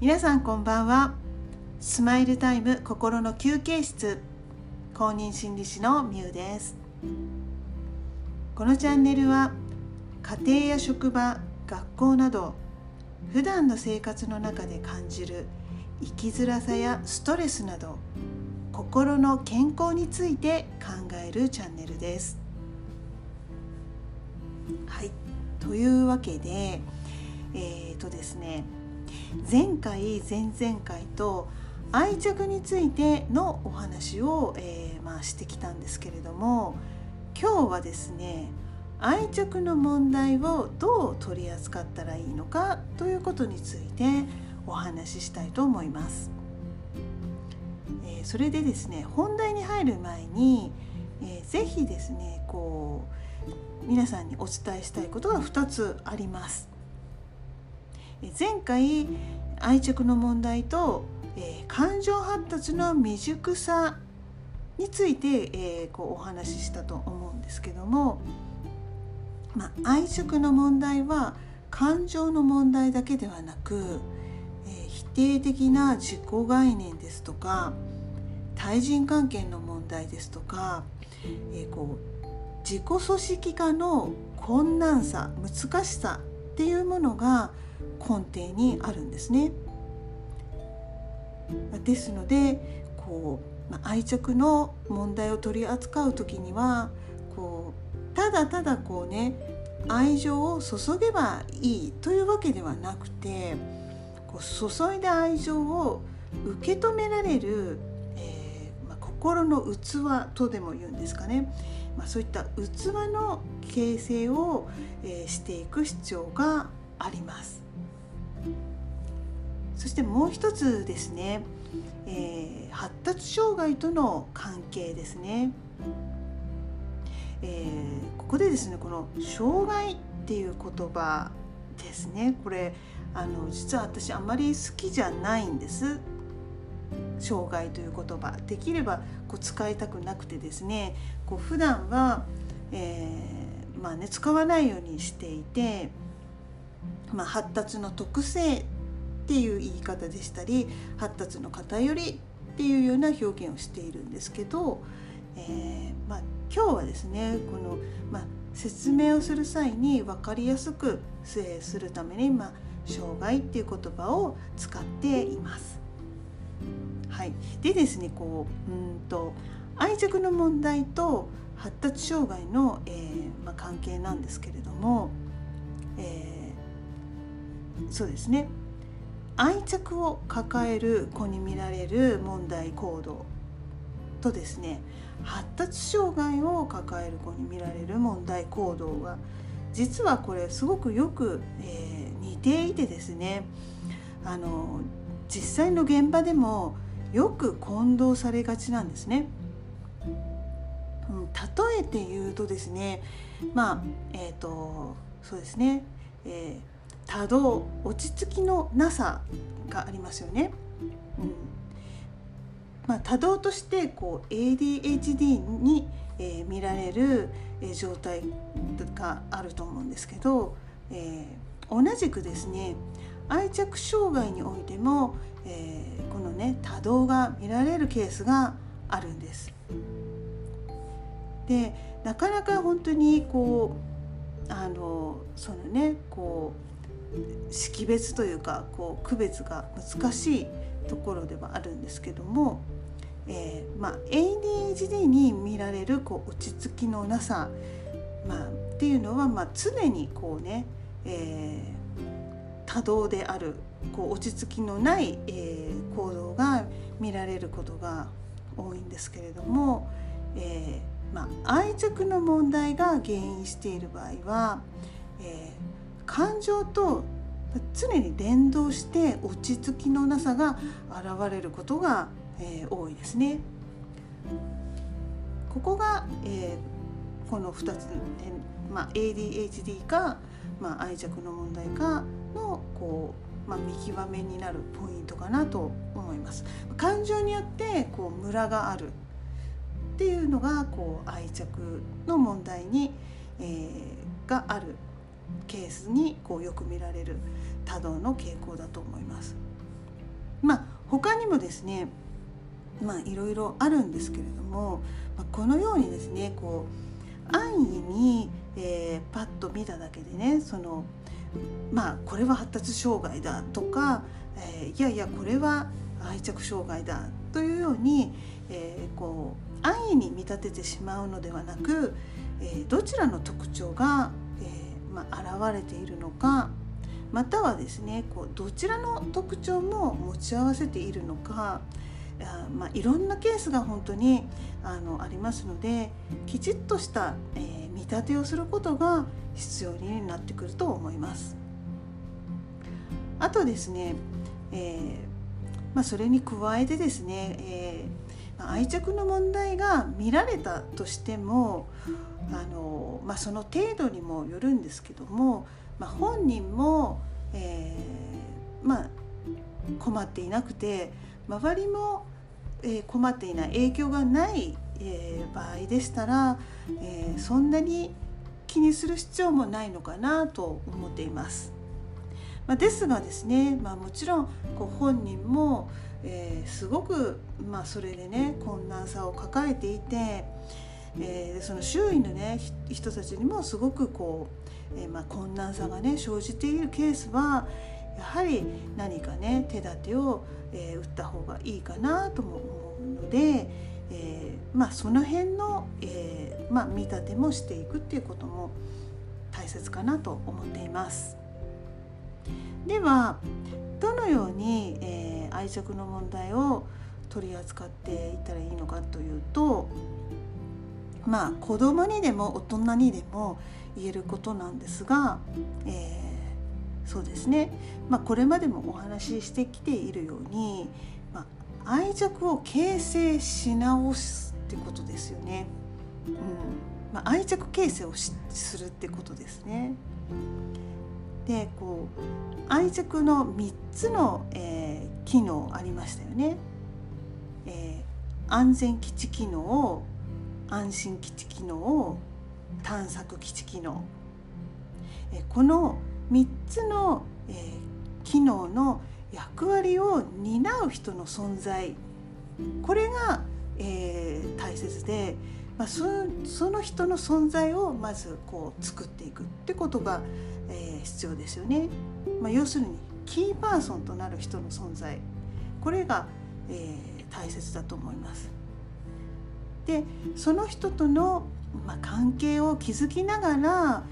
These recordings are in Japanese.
皆さんこんばんは。スマイルタイム心の休憩室。公認心理師のみゆです。このチャンネルは家庭や職場学校など普段の生活の中で感じる生きづらさやストレスなど心の健康について考えるチャンネルです。はい。というわけでえーとですね前回前々回と愛着についてのお話を、えー、まあ、してきたんですけれども今日はですね愛着の問題をどう取り扱ったらいいのかということについてお話ししたいと思います。えー、それでですね本題に入る前に、えー、ぜひですねこう皆さんにお伝えしたいことが2つあります。前回愛着の問題と、えー、感情発達の未熟さについて、えー、こうお話ししたと思うんですけども、まあ、愛着の問題は感情の問題だけではなく、えー、否定的な自己概念ですとか対人関係の問題ですとか、えー、こう自己組織化の困難さ難しさっていうものが根底にあるんですね。ですのでこう、まあ、愛着の問題を取り扱う時にはこうただただこうね愛情を注げばいいというわけではなくてこう注いだ愛情を受け止められる、えーまあ、心の器とでも言うんですかね、まあ、そういった器の形成を、えー、していく必要があります。そしてもう一つですね、えー、発達障害との関係ですね、えー、ここでですねこの障害っていう言葉ですね。これあの実は私あまり好きじゃないんです。障害という言葉。できればこう使いたくなくてですね。こう普段は、えー、まあね使わないようにしていて、まあ、発達の特性っていう言い方でしたり発達の偏りっていうような表現をしているんですけど、えー、まあ、今日はですねこの、まあ、説明をする際に分かりやすくするために、まあ、障害っていう言葉を使っています。はい、でですねこううんと愛着の問題と発達障害の、えー、まあ、関係なんですけれども、えー、そうですね。愛着を抱える子に見られる問題行動とですね。発達障害を抱える子に見られる問題行動が実はこれすごくよく、えー、似ていてですね。あの実際の現場でもよく混同されがちなんですね。うん、例えて言うとですね。まあえっ、ー、とそうですね、えー多動落ち着きのなさがありますよね。うんまあ、多動としてこう ADHD に、えー、見られる、えー、状態があると思うんですけど、えー、同じくですね愛着障害においても、えー、このね多動が見られるケースがあるんです。でなかなか本当にこうあのそのねこう識別というかこう区別が難しいところではあるんですけども、えーまあ、ADHD に見られるこう落ち着きのなさ、まあ、っていうのは、まあ、常にこうね、えー、多動であるこう落ち着きのない、えー、行動が見られることが多いんですけれども、えーまあ、愛着の問題が原因している場合は、えー感情と常に連動して落ち着きのなさが現れることが、えー、多いですね。ここが、えー、この2つ、えーまあ、ADHD か、まあ、愛着の問題かのこう、まあ、見極めになるポイントかなと思います。感情によってこうムラがあるっていうのがこう愛着の問題に、えー、があるケースにこうよく見られる多動の傾向だと思います。まあ他にもですねまあいろいろあるんですけれども、まあ、このようにですねこう安易に、えー、パッと見ただけでねそのまあこれは発達障害だとか、えー、いやいやこれは愛着障害だというように、えー、こう安易に見立ててしまうのではなく、えー、どちらの特徴が、えーまあ、現れているのかまたはですねこうどちらの特徴も持ち合わせているのかあまあ、いろんなケースが本当にあのありますのできちっとした、えー、見立てをすることが必要になってくると思います。あとですね、えーまあ、それに加えてですね、えー、愛着の問題が見られたとしてもあの、まあ、その程度にもよるんですけども、まあ、本人も、えー、まあ、困っていなくて周りも、え困っていない影響がない、え場合でしたら、えそんなに気にする必要もないのかなと思っています。まあ、ですがですね、まあ、もちろんこう本人も、えー、すごく、まあ、それでね困難さを抱えていて、えー、その周囲のね人たちにもすごくこう、えー、まあ、困難さがね生じているケースはやはり何かね手立てを、えー、打った方がいいかなとも思うので、え、まあ、その辺の、え、まあ、見立てもしていくっていうことも大切かなと思っています。ではどのように、え、愛着の問題を取り扱っていったらいいのかというとまあ子供にでも大人にでも言えることなんですが、えー、そうですね、まあ、これまでもお話ししてきているように、まあ、愛着を形成し直すってことですよね。うんまあ、愛着形成をするってことですね。でこう愛着の3つの、えー、機能ありましたよね。えー、安全基地機能安心基地機能探索基地機能、この3つの、え、機能の役割を担う人の存在これが、え、大切で、ま、その人の存在をまずこう作っていくってことが、え、必要ですよね。ま、要するにキーパーソンとなる人の存在これが、え、大切だと思います。でその人との、まあ、関係を築きながら、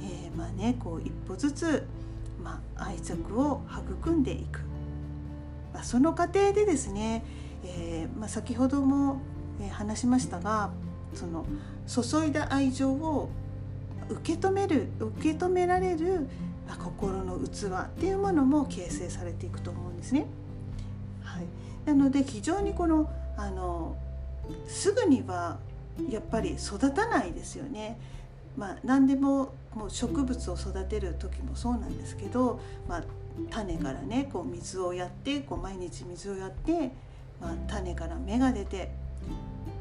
えー、まあね、こう一歩ずつ、まあ、愛着を育んでいく、まあ、その過程でですね、えーまあ、先ほども、話しましたがその注いだ愛情を受け止める受け止められる心の器っていうものも形成されていくと思うんですね。はい、なので非常にこのあのすぐにはやっぱり育たないですよね。まあ、何でももう植物を育てる時もそうなんですけど、まあ、種からねこう水をやってこう毎日水をやって、まあ、種から芽が出て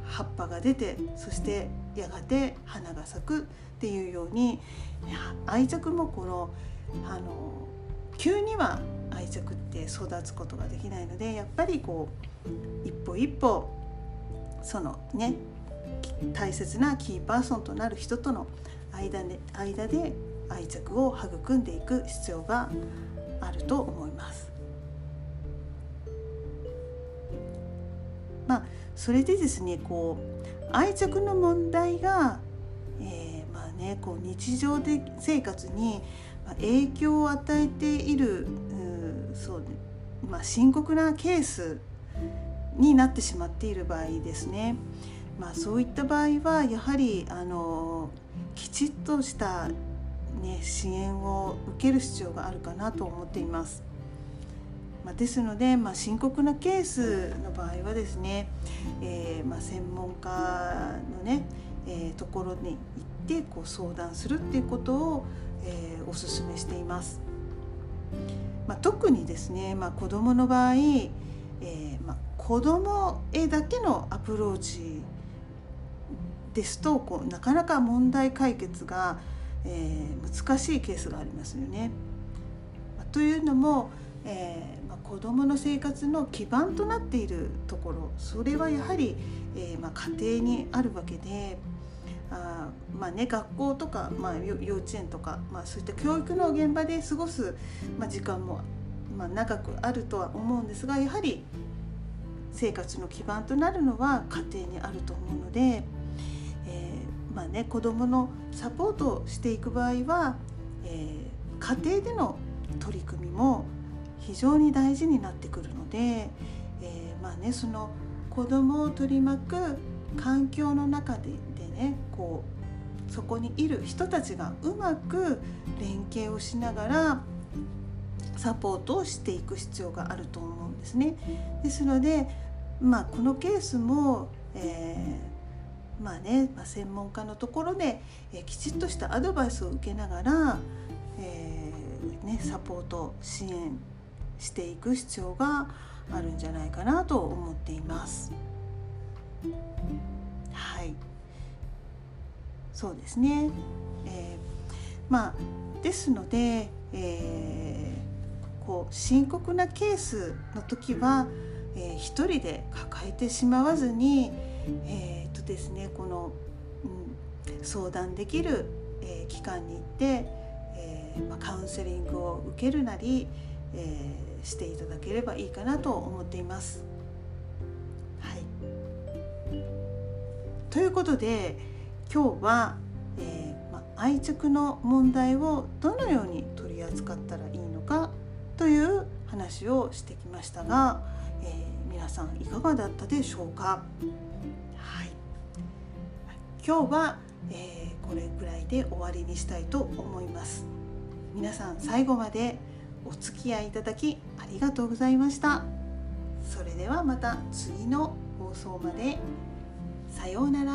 葉っぱが出てそしてやがて花が咲くっていうように愛着もこのあの急には愛着って育つことができないのでやっぱりこう一歩一歩そのね大切なキーパーソンとなる人との間で間で愛着を育んでいく必要があると思います。まあそれでですねこう愛着の問題が、えー、まあねこう日常で生活に影響を与えているうそう、まあ、深刻なケースになってしまっている場合ですね、まあ、そういった場合はやはりあのきちっとした、ね、支援を受ける必要があるかなと思っています。まあ、ですので、まあ、深刻なケースの場合はですね、えーまあ、専門家のね、えー、ところに行ってこう相談するっていうことを、えー、おすすめしています。まあ、特にですね、まあ、子どもの場合、えーまあ、子どもへだけのアプローチですとこうなかなか問題解決が、えー、難しいケースがありますよね。というのもえーまあ、子どもの生活の基盤となっているところそれはやはり、えーまあ、家庭にあるわけで。あまあね、学校とか、まあ、幼稚園とか、まあ、そういった教育の現場で過ごす、まあ、時間も、まあ、長くあるとは思うんですがやはり生活の基盤となるのは家庭にあると思うので、えー、まあね、子どものサポートをしていく場合は、えー、家庭での取り組みも非常に大事になってくるので、えー、まあねその子どもを取り巻く環境の中ででねこうそこにいる人たちがうまく連携をしながらサポートをしていく必要があると思うんですね。ですので、まあ、このケースも、えー、まあね、まあ、専門家のところで、えー、きちっとしたアドバイスを受けながら、えーね、サポート支援していく必要があるんじゃないかなと思っています。はいそうですね、えー、まあですので、えー、こう深刻なケースの時は、えー、一人で抱えてしまわずに、えー、とですねこの、うん、相談できる、えー、機関に行って、えーまあ、カウンセリングを受けるなり、えー、していただければいいかなと思っています。はい、ということで今日は、えーま、愛着の問題をどのように取り扱ったらいいのかという話をしてきましたが、えー、皆さんいかがだったでしょうか、はい、今日は、えー、これぐらいで終わりにしたいと思います。皆さん最後までお付き合いいただきありがとうございました。それではまた次の放送まで。さようなら